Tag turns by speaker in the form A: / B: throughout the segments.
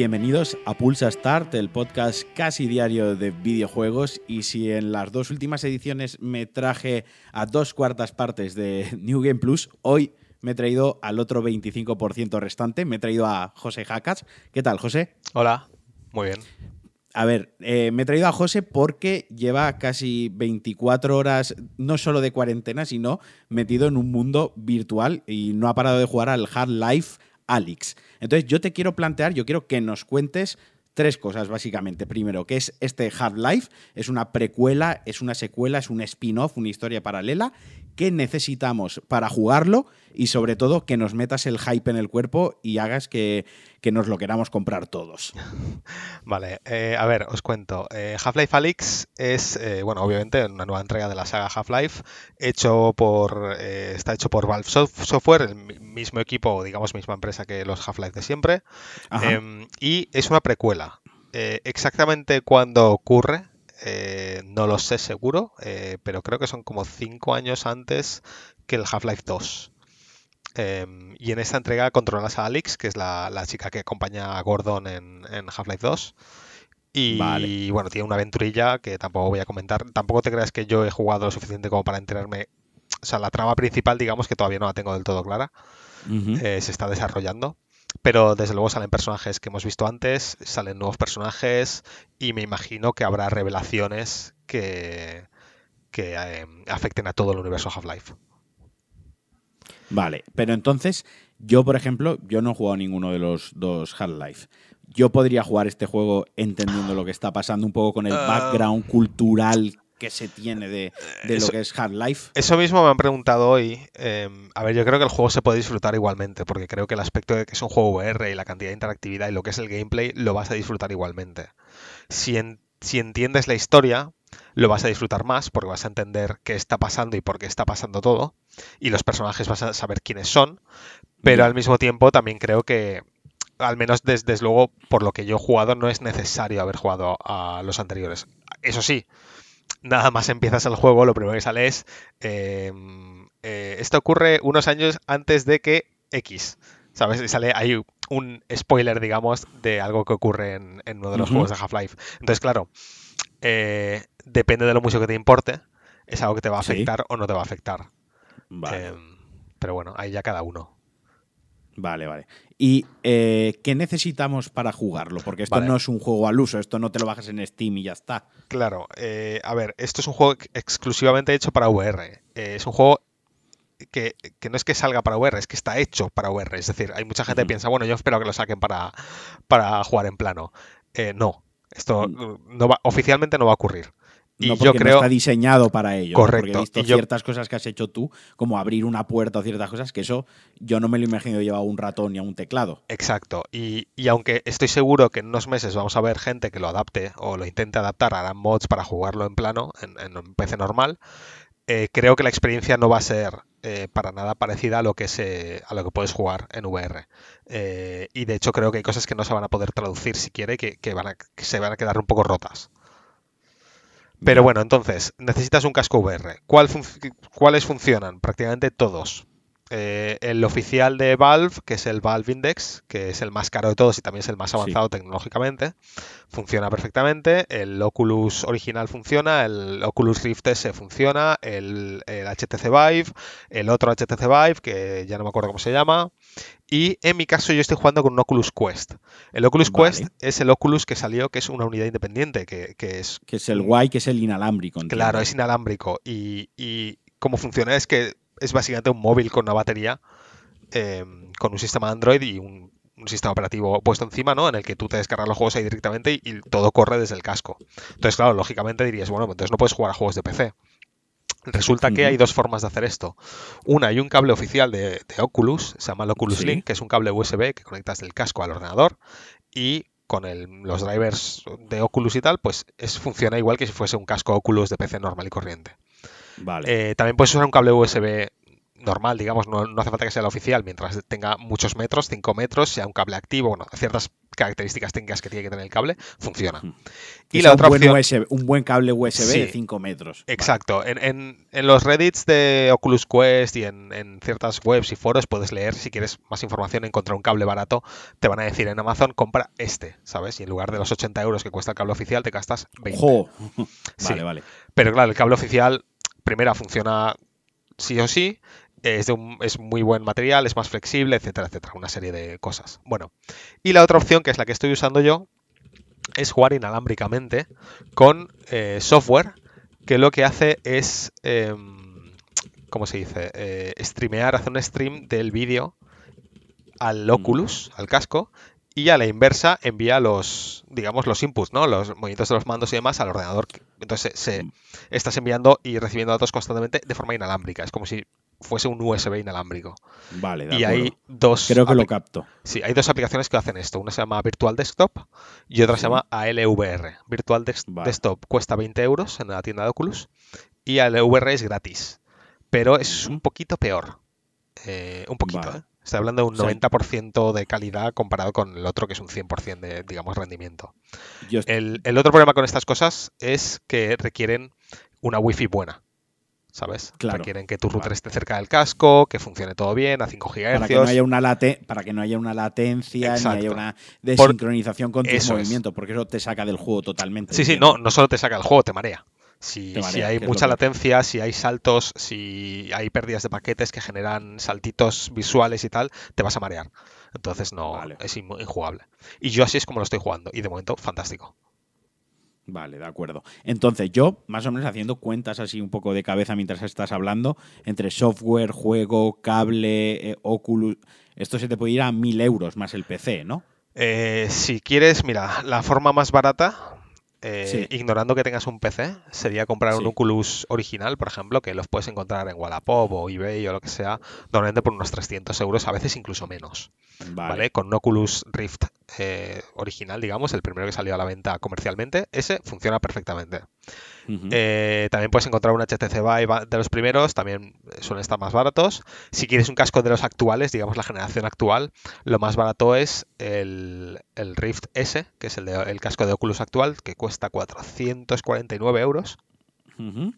A: Bienvenidos a Pulsa Start, el podcast casi diario de videojuegos. Y si en las dos últimas ediciones me traje a dos cuartas partes de New Game Plus, hoy me he traído al otro 25% restante. Me he traído a José Jacas. ¿Qué tal, José?
B: Hola, muy bien.
A: A ver, eh, me he traído a José porque lleva casi 24 horas, no solo de cuarentena, sino metido en un mundo virtual y no ha parado de jugar al Hard Life Alyx. Entonces, yo te quiero plantear, yo quiero que nos cuentes tres cosas, básicamente. Primero, que es este Half-Life? Es una precuela, es una secuela, es un spin-off, una historia paralela. ¿Qué necesitamos para jugarlo? Y sobre todo, que nos metas el hype en el cuerpo y hagas que, nos lo queramos comprar todos.
B: Vale, eh, a ver, os cuento. Eh, Half-Life Alyx es, eh, bueno, obviamente una nueva entrega de la saga Half-Life, hecho por, está hecho por Valve Software, el mismo equipo, digamos, misma empresa que los Half-Life de siempre. Em, y es una precuela. exactamente cuándo ocurre, eh, no lo sé seguro, eh, pero creo que son como 5 años antes que el Half-Life 2. Em, y en esta entrega controlas a Alex, que es la, chica que acompaña a Gordon en, Half-Life 2. Y bueno, tiene una aventurilla que tampoco voy a comentar. Tampoco te creas que yo he jugado lo suficiente como para enterarme. O sea, la trama principal, digamos que todavía no la tengo del todo clara. Eh, se está desarrollando. Pero desde luego salen personajes que hemos visto antes, salen nuevos personajes y me imagino que habrá revelaciones que, que eh, afecten a todo el universo Half-Life.
A: Vale, pero entonces yo, por ejemplo, yo no he jugado ninguno de los dos Half-Life. Yo podría jugar este juego entendiendo lo que está pasando un poco con el ah. background cultural que se tiene de, lo que es Hard Life.
B: Eso mismo me han preguntado hoy. Em, a ver, yo creo que el juego se puede disfrutar igualmente, porque creo que el aspecto de que es un juego VR y la cantidad de interactividad y lo que es el gameplay lo vas a disfrutar igualmente. Si, si entiendes la historia, lo vas a disfrutar más porque vas a entender qué está pasando y por qué está pasando todo. Y los personajes vas a saber quiénes son. Pero al mismo tiempo también creo que, al menos desde luego, por lo que yo he jugado, no es necesario haber jugado a los anteriores. Eso sí, nada más empiezas el juego, lo primero que sale es, em, eh, esto ocurre unos años antes de que X, ¿sabes? Y sale ahí un spoiler, digamos, de algo que ocurre en, uno de los juegos de Half-Life. Entonces, claro, eh, depende de lo mucho que te importe, es algo que te va a afectar o no te va a afectar. Em, pero bueno, ahí ya cada uno.
A: Vale, vale. ¿Y eh, qué necesitamos para jugarlo? Porque esto no es un juego al uso, esto no te lo bajas en Steam y ya está.
B: Claro, eh, a ver, esto es un juego exclusivamente hecho para VR. Eh, es un juego que, no es que salga para VR, es que está hecho para VR. Es decir, hay mucha gente que piensa, bueno, yo espero que lo saquen para, para jugar en plano. no, esto mm. no va, oficialmente no va a ocurrir
A: no yo creo está diseñado para ello. Correcto. Porque he visto ciertas cosas que has hecho tú, como abrir una puerta o ciertas cosas, que eso yo no me lo imagino llevar un ratón ni a un teclado.
B: Exacto. Y, aunque estoy seguro que en unos meses vamos a ver gente que lo adapte o lo intente adaptar, harán mods para jugarlo en plano, en, un PC normal, eh, creo que la experiencia no va a ser eh, para nada parecida a lo que se, a lo que puedes jugar en VR. Eh, y de hecho creo que hay cosas que no se van a poder traducir si quiere, que, van que se van a quedar un poco rotas. Pero bueno, entonces, necesitas un casco VR. ¿Cuáles funcionan? Prácticamente todos. Eh, el oficial de Valve, que es el Valve Index, que es el más caro de todos y también es el más avanzado tecnológicamente, funciona perfectamente. El Oculus original funciona, el Oculus Rift S funciona, el, el HTC Vive, el otro HTC Vive, que ya no me acuerdo cómo se llama, y en mi caso yo estoy jugando con un Oculus Quest. El Oculus Quest es el Oculus que salió, que es una unidad independiente, que, es...
A: Que es el guay, que es el inalámbrico.
B: Claro, es inalámbrico. Y, y cómo funciona es que es básicamente un móvil con una batería, eh, con un sistema Android y un, sistema operativo puesto encima, ¿no? En el que tú te descargas los juegos ahí directamente y, y, todo corre desde el casco. Entonces, claro, lógicamente dirías, bueno, entonces no puedes jugar a juegos de PC. Resulta que hay dos formas de hacer esto. Una, hay un cable oficial de, Oculus, se llama el Oculus Link, que es un cable USB que conectas del casco al ordenador y con los drivers de Oculus y tal, pues es, funciona igual que si fuese un casco Oculus de PC normal y corriente. Vale. Eh, también puedes usar un cable USB normal, digamos, no, no, hace falta que sea la oficial, mientras tenga muchos metros, 5 metros, sea un cable activo, bueno, ciertas características técnicas que tiene que tener el cable, funciona.
A: Y la otra un buen, opción, un buen cable USB de 5 metros.
B: Exacto. Vale. En, en, en, los Reddits de Oculus Quest y en, en, ciertas webs y foros puedes leer, si quieres más información, encontrar un cable barato, te van a decir en Amazon, compra este, ¿sabes? Y en lugar de los 80 euros que cuesta el cable oficial, te gastas 20.
A: ¡Jo! Sí. Vale, vale.
B: Pero claro, el cable oficial, primera, funciona sí o sí, es, de un, es, muy buen material, es más flexible, etcétera, etcétera. Una serie de cosas. Bueno, y la otra opción, que es la que estoy usando yo, es jugar inalámbricamente con eh, software que lo que hace es, eh, ¿cómo se dice? Eh, streamear, hacer un stream del vídeo al Oculus, al casco, y a la inversa envía los, digamos, los inputs, ¿no? Los movimientos de los mandos y demás al ordenador. Entonces se, estás enviando y recibiendo datos constantemente de forma inalámbrica. Es como si fuese un USB inalámbrico.
A: Vale, de
B: y
A: acuerdo.
B: hay dos.
A: Creo que lo capto.
B: Sí, hay dos aplicaciones que hacen esto. Una se llama Virtual Desktop y otra sí. se llama ALVR. Virtual Des vale. Desktop cuesta 20 euros en la tienda de Oculus y ALVR es gratis. Pero es un poquito peor. Eh, un poquito, vale. ¿eh? Estoy hablando de un 90% de calidad comparado con el otro que es un 100% de, digamos, rendimiento. El, el, otro problema con estas cosas es que requieren una wifi buena. ¿Sabes?
A: Claro.
B: Requieren que tu router esté cerca del casco, que funcione todo bien a 5 GHz.
A: Para que no haya una, late para que no haya una latencia Exacto. ni haya una desincronización Por... con tus movimientos, es. porque eso te saca del juego totalmente.
B: Sí, sí, no, no solo te saca del juego, te marea. Si, marea, si, hay mucha latencia, si hay saltos, si hay pérdidas de paquetes que generan saltitos visuales y tal, te vas a marear. Entonces no vale. es injugable. Y yo así es como lo estoy jugando. Y de momento, fantástico.
A: Vale, de acuerdo. Entonces, yo, más o menos haciendo cuentas así un poco de cabeza mientras estás hablando, entre software, juego, cable, eh, Oculus, esto se te puede ir a mil euros más el PC, ¿no?
B: Eh, si quieres, mira, la forma más barata, eh, sí. ignorando que tengas un PC, sería comprar sí. un Oculus original, por ejemplo, que los puedes encontrar en Wallapop o eBay o lo que sea, normalmente por unos 300 euros, a veces incluso menos. Vale. ¿vale? Con un Oculus Rift eh, original, digamos, el primero que salió a la venta comercialmente, ese funciona perfectamente. Uh -huh. eh, también puedes encontrar un HTC Vive de los primeros, también suelen estar más baratos. Si quieres un casco de los actuales, digamos la generación actual, lo más barato es el, el Rift S, que es el, de, el, casco de Oculus actual, que cuesta 449 euros. Uh -huh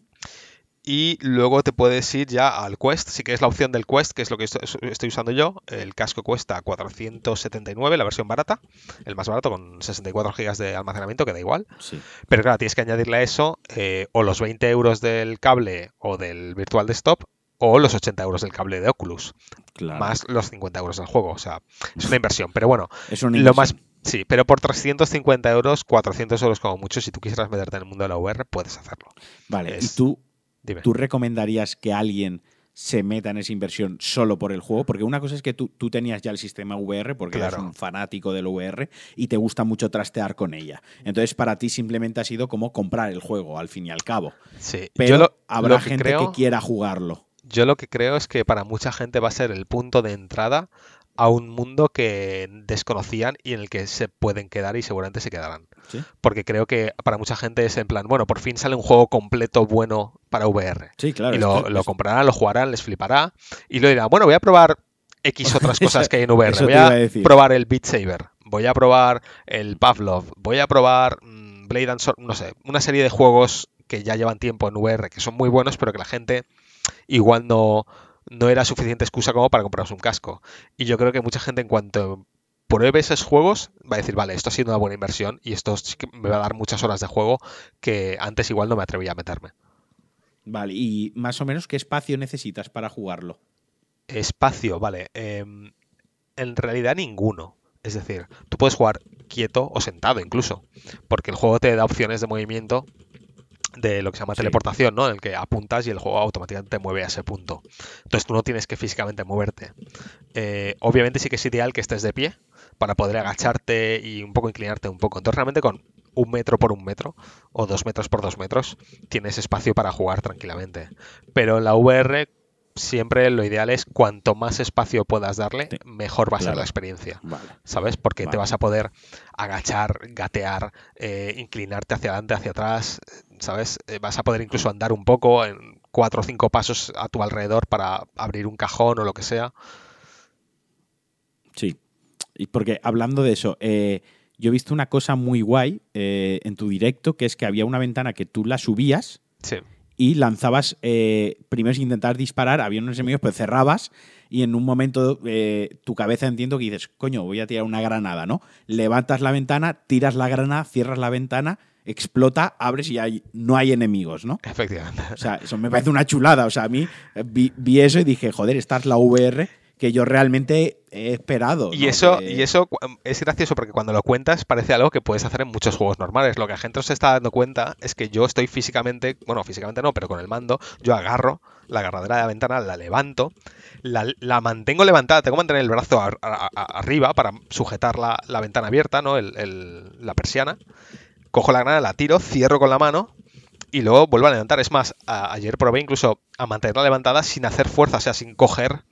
B: y luego te puedes ir ya al Quest, sí que es la opción del Quest, que es lo que estoy usando yo. El casco cuesta 479, la versión barata, el más barato con 64 GB de almacenamiento, que da igual.
A: Sí.
B: Pero claro, tienes que añadirle a eso eh, o los 20 euros del cable o del Virtual Desktop o los 80 euros del cable de Oculus,
A: claro.
B: más los 50 euros del juego. O sea, es una inversión. Pero bueno,
A: es una
B: lo más Sí, pero por 350 euros, 400 euros como mucho, si tú quisieras meterte en el mundo de la VR, puedes hacerlo.
A: Vale, es... y tú Dime. ¿Tú recomendarías que alguien se meta en esa inversión solo por el juego? Porque una cosa es que tú, tú tenías ya el sistema VR, porque claro. eres un fanático del VR y te gusta mucho trastear con ella. Entonces, para ti simplemente ha sido como comprar el juego, al fin y al cabo.
B: Sí,
A: pero lo, habrá lo que gente creo, que quiera jugarlo.
B: Yo lo que creo es que para mucha gente va a ser el punto de entrada a un mundo que desconocían y en el que se pueden quedar y seguramente se quedarán.
A: ¿Sí?
B: Porque creo que para mucha gente es en plan, bueno, por fin sale un juego completo bueno para VR.
A: Sí, claro.
B: Y lo, lo comprarán, lo jugarán, les flipará y lo dirán, bueno, voy a probar X otras cosas que hay en VR. Voy a, a probar el Beat Saber, voy a probar el Pavlov, voy a probar mmm, Blade and Sword, no sé, una serie de juegos que ya llevan tiempo en VR, que son muy buenos, pero que la gente igual no no era suficiente excusa como para comprarse un casco. Y yo creo que mucha gente en cuanto pruebe esos juegos va a decir, vale, esto ha sido una buena inversión y esto sí que me va a dar muchas horas de juego que antes igual no me atrevía a meterme.
A: Vale, y más o menos qué espacio necesitas para jugarlo.
B: Espacio, vale. Eh, en realidad ninguno. Es decir, tú puedes jugar quieto o sentado incluso, porque el juego te da opciones de movimiento de lo que se llama sí. teleportación, ¿no? En el que apuntas y el juego automáticamente te mueve a ese punto. Entonces tú no tienes que físicamente moverte. Eh, obviamente sí que es ideal que estés de pie para poder agacharte y un poco inclinarte un poco. Entonces realmente con un metro por un metro o dos metros por dos metros tienes espacio para jugar tranquilamente. Pero en la VR siempre lo ideal es cuanto más espacio puedas darle, mejor va a claro. ser la experiencia.
A: Vale.
B: ¿Sabes? Porque
A: vale.
B: te vas a poder agachar, gatear, eh, inclinarte hacia adelante, hacia atrás, ¿sabes? Eh, vas a poder incluso andar un poco en, cuatro o cinco pasos a tu alrededor para abrir un cajón o lo que sea.
A: Sí. Y porque hablando de eso, eh, yo he visto una cosa muy guay eh, en tu directo, que es que había una ventana que tú la subías
B: Sí.
A: y lanzabas, eh, primero sin intentar disparar, había unos enemigos, pero cerrabas y en un momento tu cabeza entiendo que dices, coño, voy a tirar una granada, ¿no? Levantas la ventana, tiras la granada, cierras la ventana, explota, abres y hay, no hay enemigos, ¿no?
B: Efectivamente.
A: O sea, eso me parece una chulada. O sea, a mí eh, vi, vi eso y dije, joder, esta es la VR que yo realmente he esperado.
B: Y
A: ¿no?
B: eso,
A: Que-
B: y eso es gracioso porque cuando lo cuentas parece algo que puedes hacer en muchos juegos normales. Lo que la gente no se está dando cuenta es que yo estoy físicamente, bueno, físicamente no, pero con el mando, yo agarro la agarradera de la ventana, la levanto, la, la mantengo levantada, tengo que mantener el brazo ar- a- a- arriba para sujetar la, la ventana abierta, ¿no? El- el- la persiana. Cojo la granada, la tiro, cierro con la mano y luego vuelvo a levantar. Es más, a- ayer probé incluso a mantenerla levantada sin hacer fuerza, o sea, sin coger,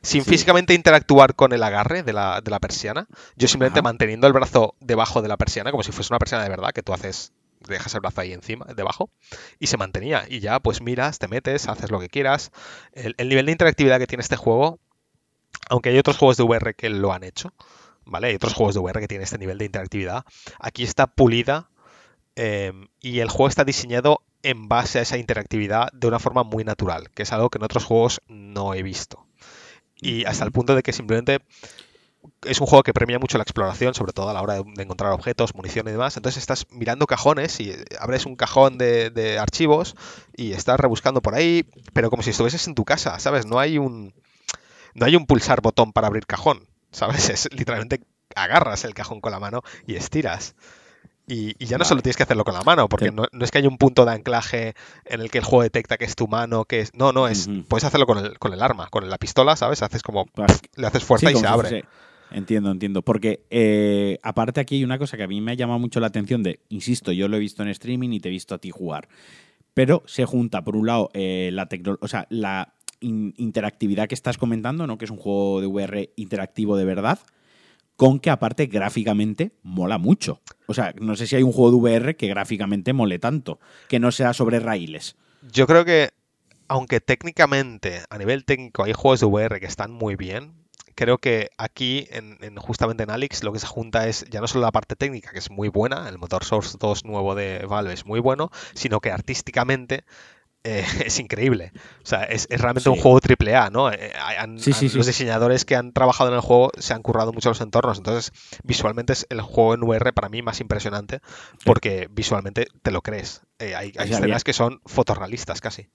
B: sin
A: Sí.
B: físicamente interactuar con el agarre de la, de la persiana. Yo simplemente
A: Ajá.
B: manteniendo el brazo debajo de la persiana, como si fuese una persiana de verdad, que tú haces, dejas el brazo ahí encima, debajo, y se mantenía. Y ya, pues miras, te metes, haces lo que quieras. El, el nivel de interactividad que tiene este juego, aunque hay otros juegos de VR que lo han hecho, ¿vale? Hay otros juegos de VR que tienen este nivel de interactividad. Aquí está pulida eh, y el juego está diseñado en base a esa interactividad de una forma muy natural, que es algo que en otros juegos no he visto. Y hasta el punto de que simplemente es un juego que premia mucho la exploración, sobre todo a la hora de, de encontrar objetos, munición y demás. Entonces estás mirando cajones y eh, abres un cajón de, de archivos y estás rebuscando por ahí, pero como si estuvieses en tu casa, ¿sabes? No hay un no hay un pulsar botón para abrir cajón, ¿sabes? Es literalmente agarras el cajón con la mano y estiras. Y, y ya no
A: Vale.
B: solo tienes que hacerlo con la mano, porque no, no es que haya un punto de anclaje en el que el juego detecta que es tu mano, que es. No, no, es. Puedes hacerlo con el, con el arma, con la pistola, ¿sabes? Haces como. Le haces fuerza
A: Sí,
B: y se abre.
A: Entiendo, entiendo. Porque eh, aparte aquí hay una cosa que a mí me ha llamado mucho la atención de, insisto, yo lo he visto en streaming y te he visto a ti jugar. Pero se junta, por un lado, eh, la tecno- o sea, la in- interactividad que estás comentando, ¿no? Que es un juego de VR interactivo de verdad, con que aparte gráficamente mola mucho. O sea, no sé si hay un juego de VR que gráficamente mole tanto, que no sea sobre raíles.
B: Yo creo que, aunque técnicamente, a nivel técnico, hay juegos de VR que están muy bien, creo que aquí, en, en- justamente en Alex, lo que se junta es ya no solo la parte técnica, que es muy buena, el motor Source 2 nuevo de Valve es muy bueno, sino que artísticamente eh, es increíble. O sea, es, es realmente un juego triple A, ¿no? Eh, han-
A: Sí, sí,
B: han-
A: sí.
B: Los diseñadores que han trabajado en el juego se han currado mucho los entornos, entonces visualmente es el juego en VR para mí más impresionante porque visualmente te lo crees. Eh, hay hay escenas que son fotorrealistas casi.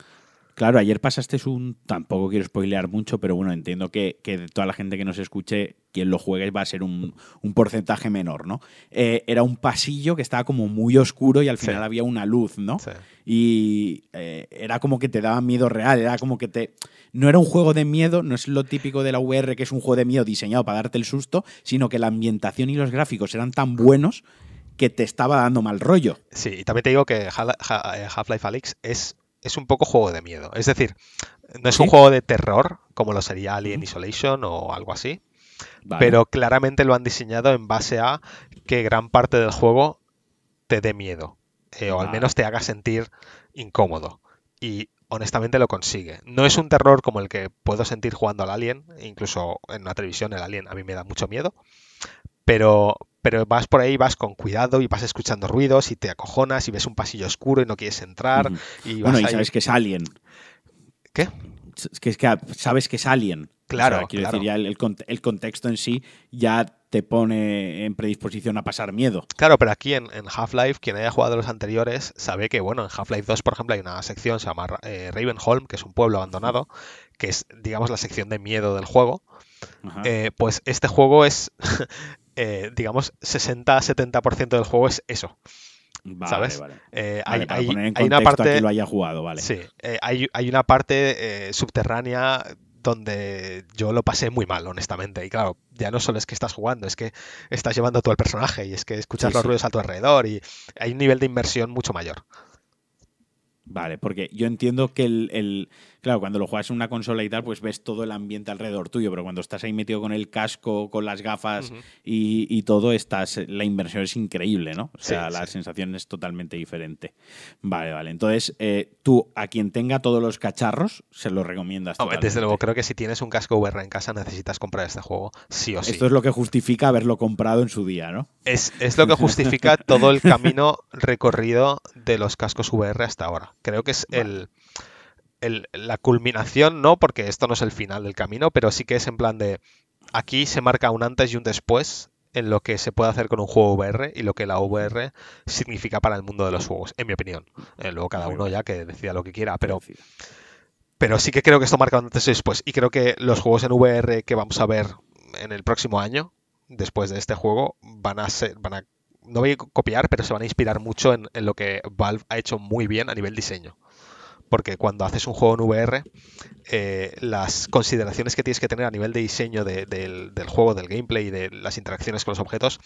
A: Claro, ayer pasaste un. Tampoco quiero spoilear mucho, pero bueno, entiendo que, que de toda la gente que nos escuche, quien lo juegue va a ser un, un porcentaje menor, ¿no? Eh, era un pasillo que estaba como muy oscuro y al
B: Sí.
A: final había una luz, ¿no?
B: Sí.
A: Y eh, era como que te daba miedo real, era como que te. No era un juego de miedo, no es lo típico de la VR que es un juego de miedo diseñado para darte el susto, sino que la ambientación y los gráficos eran tan buenos que te estaba dando mal rollo.
B: Sí, y también te digo que eh, Half-Life Alyx es, es un poco juego de miedo. Es decir, no es un juego de terror como lo sería Alien. Isolation o algo así,
A: Vale.
B: pero claramente lo han diseñado en base a que gran parte del juego te dé miedo, eh, o al menos te haga sentir incómodo. Y honestamente lo consigue. No es un terror como el que puedo sentir jugando al Alien, incluso en la televisión el Alien a mí me da mucho miedo, pero, pero vas por ahí, vas con cuidado y vas escuchando ruidos y te acojonas y ves un pasillo oscuro y no quieres entrar y vas
A: Bueno, y
B: ahí-
A: sabes que es Alien.
B: ¿Qué?
A: Es que, es que sabes que es Alien.
B: Claro,
A: O sea, quiero
B: claro.
A: decir, ya el, el cont- el contexto en sí ya te pone en predisposición a pasar miedo.
B: Claro, pero aquí en, en Half-Life, quien haya jugado los anteriores sabe que, bueno, en Half-Life 2, por ejemplo, hay una sección, se llama eh, Ravenholm, que es un pueblo abandonado, que es, digamos, la sección de miedo del juego. Eh, pues este juego es, eh, digamos, 60-70% del juego es eso.
A: vale,
B: ¿sabes?
A: vale.
B: Eh,
A: Vale,
B: hay,
A: para
B: hay-
A: poner en
B: hay una
A: contexto a
B: parte,
A: quien lo haya jugado, vale.
B: sí, eh, hay, hay una parte eh, subterránea donde yo lo pasé muy mal, honestamente. Y claro, ya no solo es que estás jugando, es que estás llevando tú al personaje y es que escuchas
A: Sí,
B: los
A: sí.
B: ruidos a tu alrededor y hay un nivel de inmersión mucho mayor.
A: Vale, porque yo entiendo que el, el, Claro, cuando lo juegas en una consola y tal, pues ves todo el ambiente alrededor tuyo, pero cuando estás ahí metido con el casco, con las gafas y, todo, estás, la inversión es increíble, ¿no? O sea, la sensación es totalmente diferente. Vale, vale. Entonces, eh, tú, a quien tenga todos los cacharros, se lo recomiendas.
B: desde luego, creo que si tienes un casco VR en casa, necesitas comprar este juego, sí o sí.
A: Esto es lo que justifica haberlo comprado en su día, ¿no?
B: Es, es lo que justifica todo el camino recorrido de los cascos VR hasta ahora. Creo que es el la culminación, no, porque esto no es el final del camino, pero sí que es en plan de aquí se marca un antes y un después en lo que se puede hacer con un juego VR y lo que la VR significa para el mundo de los juegos, en mi opinión. Eh, luego cada uno ya que decida lo que quiera, pero, pero sí que creo que esto marca un antes y después. Y creo que los juegos en VR que vamos a ver en el próximo año, después de este juego, van a ser, van a, no voy a copiar, pero se van a inspirar mucho en lo que Valve ha hecho muy bien a nivel diseño porque cuando haces un juego en VR, eh, las consideraciones que tienes que tener a nivel de diseño del, juego, del gameplay y de las interacciones con los objetos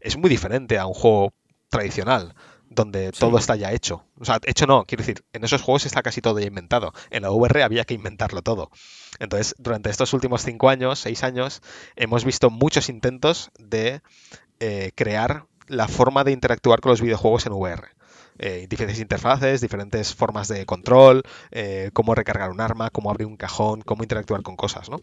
B: es muy diferente a un juego tradicional donde todo está ya hecho. O sea, hecho no, quiero decir, en esos juegos está casi todo ya inventado. En la VR había que inventarlo todo. Entonces, durante estos últimos cinco años, seis años, hemos visto muchos intentos de eh, crear la forma de interactuar con los videojuegos en VR. Eh, diferentes interfaces, diferentes formas de control, eh, cómo recargar un arma, cómo abrir un cajón, cómo interactuar con cosas, ¿no?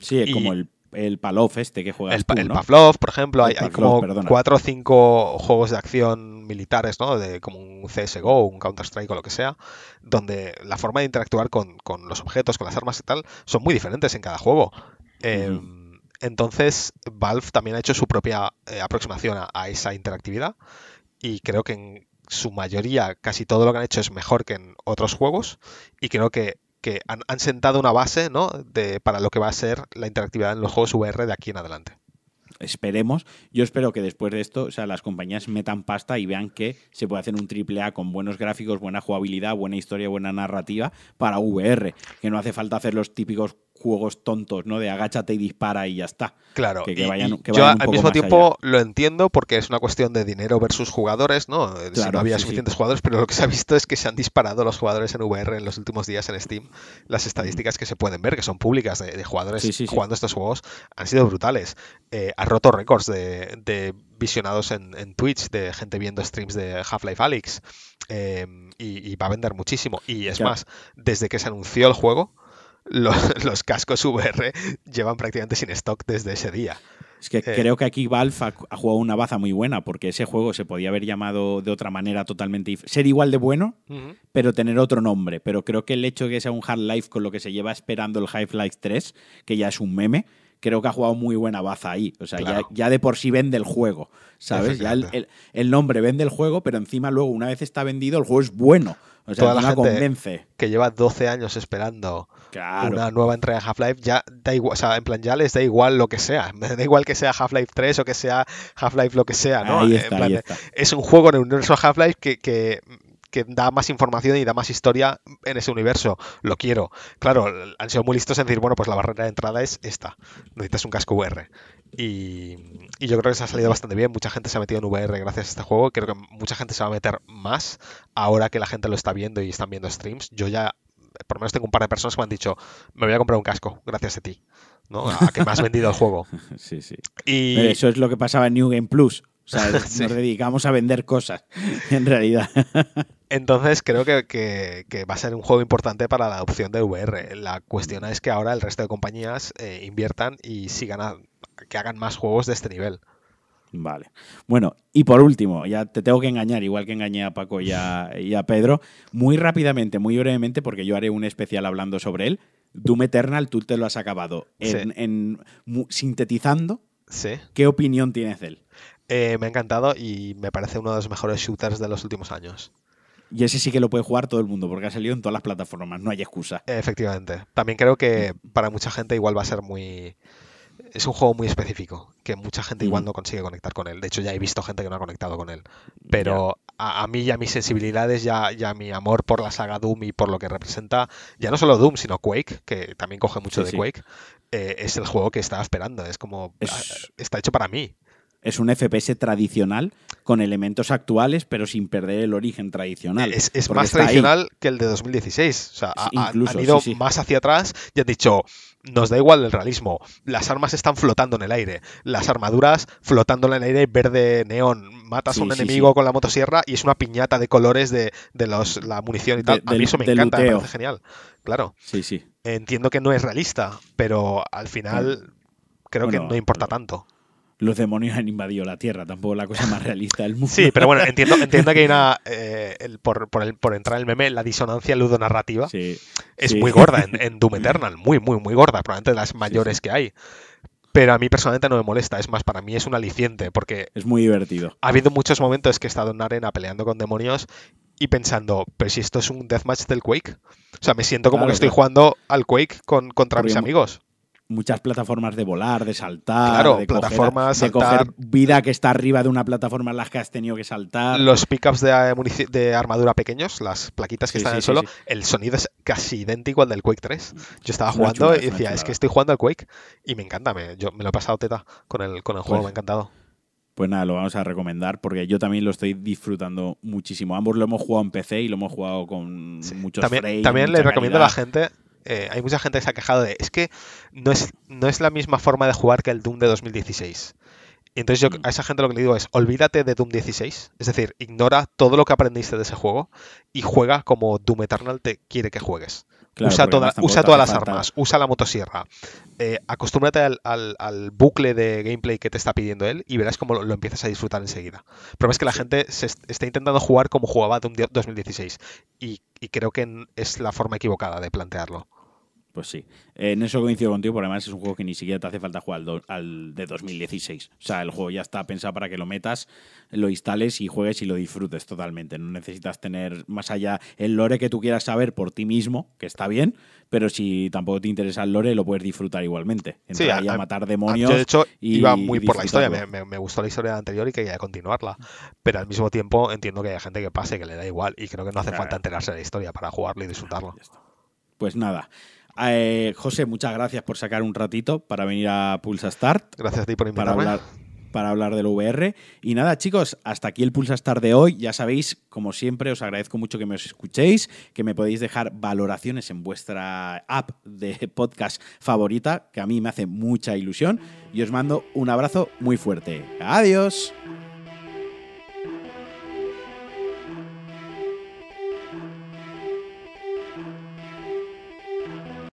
A: Sí, como el, el Pavlov este que juegas
B: el,
A: tú,
B: el Pavlov, por ejemplo, hay, como cuatro o cinco juegos de acción militares, ¿no? De, como un CSGO, un Counter-Strike o lo que sea, donde la forma de interactuar con, los objetos, con las armas y tal, son muy diferentes en cada juego. Em, entonces, Valve también ha hecho su propia eh, aproximación a, esa interactividad y creo que en, su mayoría, casi todo lo que han hecho es mejor que en otros juegos y creo que, han, sentado una base ¿no? de, para lo que va a ser la interactividad en los juegos VR de aquí en adelante.
A: Esperemos. Yo espero que después de esto, o sea, las compañías metan pasta y vean que se puede hacer un triple A con buenos gráficos, buena jugabilidad, buena historia, buena narrativa para VR. Que no hace falta hacer los típicos juegos tontos, ¿no? De agáchate y dispara y ya está.
B: Claro. Que, vayan, yo al mismo tiempo lo entiendo porque es una cuestión de dinero versus jugadores, ¿no? si no había suficientes jugadores, pero lo que se ha visto es que se han disparado los jugadores en VR en los últimos días en Steam. Las estadísticas que se pueden ver, que son públicas de, jugadores jugando estos juegos, han sido brutales. Eh, ha roto récords de, visionados en, Twitch, de gente viendo streams de Half-Life Alyx. Eh, y, va a vender muchísimo. Y es más, desde que se anunció el juego, los, cascos VR llevan prácticamente sin stock desde ese día.
A: Es que eh, creo que aquí Valve ha, jugado una baza muy buena, porque ese juego se podía haber llamado de otra manera totalmente Ser igual de bueno, pero tener otro nombre. Pero creo que el hecho de que sea un Hard Life con lo que se lleva esperando el Half-Life 3, que ya es un meme, creo que ha jugado muy buena baza ahí. O sea, ya, de por sí vende el juego, ¿sabes? Ya el, nombre vende el juego, pero encima luego, una vez está vendido, el juego es bueno. O sea,
B: Toda la convence. que lleva 12 años esperando una nueva entrega de Half-Life, ya da igual, o sea, en plan, ya les da igual lo que sea. Da igual que sea Half-Life 3 o que sea Half-Life lo que sea, ¿no? Es un juego en el universo Half-Life que que da más información y da más historia en ese universo. Lo quiero. Claro, han sido muy listos en decir, bueno, pues la barrera de entrada es esta. Necesitas un casco VR. Y, yo creo que se ha salido bastante bien. Mucha gente se ha metido en VR gracias a este juego. Creo que mucha gente se va a meter más ahora que la gente lo está viendo y están viendo streams. Yo ya, por lo menos tengo un par de personas que me han dicho, me voy a comprar un casco gracias a ti. ¿no? A que me has vendido el juego.
A: Sí, sí. Y... eso es lo que pasaba en New Game Plus. O sea, nos dedicamos a vender cosas, en realidad.
B: Entonces creo que, va a ser un juego importante para la adopción de VR. La cuestión es que ahora el resto de compañías eh, inviertan y sigan a, que hagan más juegos de este nivel.
A: Vale. Bueno, y por último, ya te tengo que engañar, igual que engañé a Paco y a, Pedro, muy rápidamente, muy brevemente, porque yo haré un especial hablando sobre él. Doom Eternal, tú te lo has acabado. En, sintetizando, ¿qué opinión tienes de él?
B: Eh, me ha encantado y me parece uno de los mejores shooters de los últimos años.
A: Y ese sí que lo puede jugar todo el mundo, porque ha salido en todas las plataformas, no hay excusa.
B: Efectivamente. También creo que para mucha gente igual va a ser muy... Es un juego muy específico, que mucha gente igual no consigue conectar con él. De hecho, ya he visto gente que no ha conectado con él. Pero a, mí y a mis sensibilidades, ya, ya mi amor por la saga Doom y por lo que representa, ya no solo Doom, sino Quake, que también coge mucho de Quake, eh, es el juego que estaba esperando. Es como... Ah, está hecho para mí
A: es un FPS tradicional con elementos actuales, pero sin perder el origen tradicional.
B: Es, más tradicional que el de 2016. O sea, han ido más hacia atrás y han dicho, nos da igual el realismo. Las armas están flotando en el aire. Las armaduras flotando en el aire verde neón. Matas a un enemigo con la motosierra y es una piñata de colores de, los, la munición y tal. a mí eso me encanta, me parece genial. Claro.
A: Sí, sí.
B: Entiendo que no es realista, pero al final creo que no importa tanto
A: los demonios han invadido la Tierra, tampoco la cosa más realista del mundo.
B: Sí, pero bueno, entiendo, entiendo que hay una, eh, por, por, el, por, entrar en el meme, la disonancia ludonarrativa sí, es muy gorda en, Doom Eternal, muy, muy, muy gorda, probablemente de las mayores que hay. Pero a mí personalmente no me molesta, es más, para mí es un aliciente, porque...
A: Es muy divertido.
B: Ha habido muchos momentos que he estado en arena peleando con demonios y pensando, pero si esto es un deathmatch del Quake. O sea, me siento como que estoy jugando al Quake con, contra mis amigos
A: muchas plataformas de volar, de saltar, de,
B: plataformas,
A: coger, vida que está arriba de una plataforma en las que has tenido que saltar.
B: Los pickups de, de armadura pequeños, las plaquitas que están en el suelo, el sonido es casi idéntico al del Quake 3. Yo estaba jugando y decía, es que estoy jugando al Quake y me encanta, me, yo me lo he pasado teta con el, con el juego, pues me ha encantado.
A: Pues nada, lo vamos a recomendar porque yo también lo estoy disfrutando muchísimo. Ambos lo hemos jugado en PC y lo hemos jugado con muchos
B: También, también le recomiendo a la gente eh, hay mucha gente que se ha quejado de, es que no es, no es la misma forma de jugar que el Doom de 2016. Y entonces yo mm. a esa gente lo que le digo es, olvídate de Doom 16, es decir, ignora todo lo que aprendiste de ese juego y juega como Doom Eternal te quiere que juegues usa, usa todas las armas, usa la motosierra. Eh, acostúmbrate al, bucle de gameplay que te está pidiendo él y verás cómo lo, empiezas a disfrutar enseguida. Pero es que la gente se está intentando jugar como jugaba Doom 2016 y creo que es la forma equivocada de plantearlo.
A: Pues sí. En eso coincido contigo, porque además es un juego que ni siquiera te hace falta jugar al, de 2016. O sea, el juego ya está pensado para que lo metas, lo instales y juegues y lo disfrutes totalmente. No necesitas tener más allá el lore que tú quieras saber por ti mismo, que está bien, pero si tampoco te interesa el lore, lo puedes disfrutar igualmente. Entrar sí, a, matar demonios.
B: Yo, de hecho, iba muy por la historia. Me, gustó la historia anterior y quería continuarla. Pero al mismo tiempo entiendo que hay gente que pase, que le da igual. Y creo que no hace falta enterarse de la historia para jugarlo y disfrutarlo.
A: Pues nada. Eh, José, muchas gracias por sacar un ratito para venir a Pulsa Start.
B: Gracias a ti por invitarme.
A: Para hablar, para hablar del VR. Y nada, chicos, hasta aquí el Pulsa Start de hoy. Ya sabéis, como siempre, os agradezco mucho que me os escuchéis, que me podéis dejar valoraciones en vuestra app de podcast favorita, que a mí me hace mucha ilusión. Y os mando un abrazo muy fuerte. Adiós.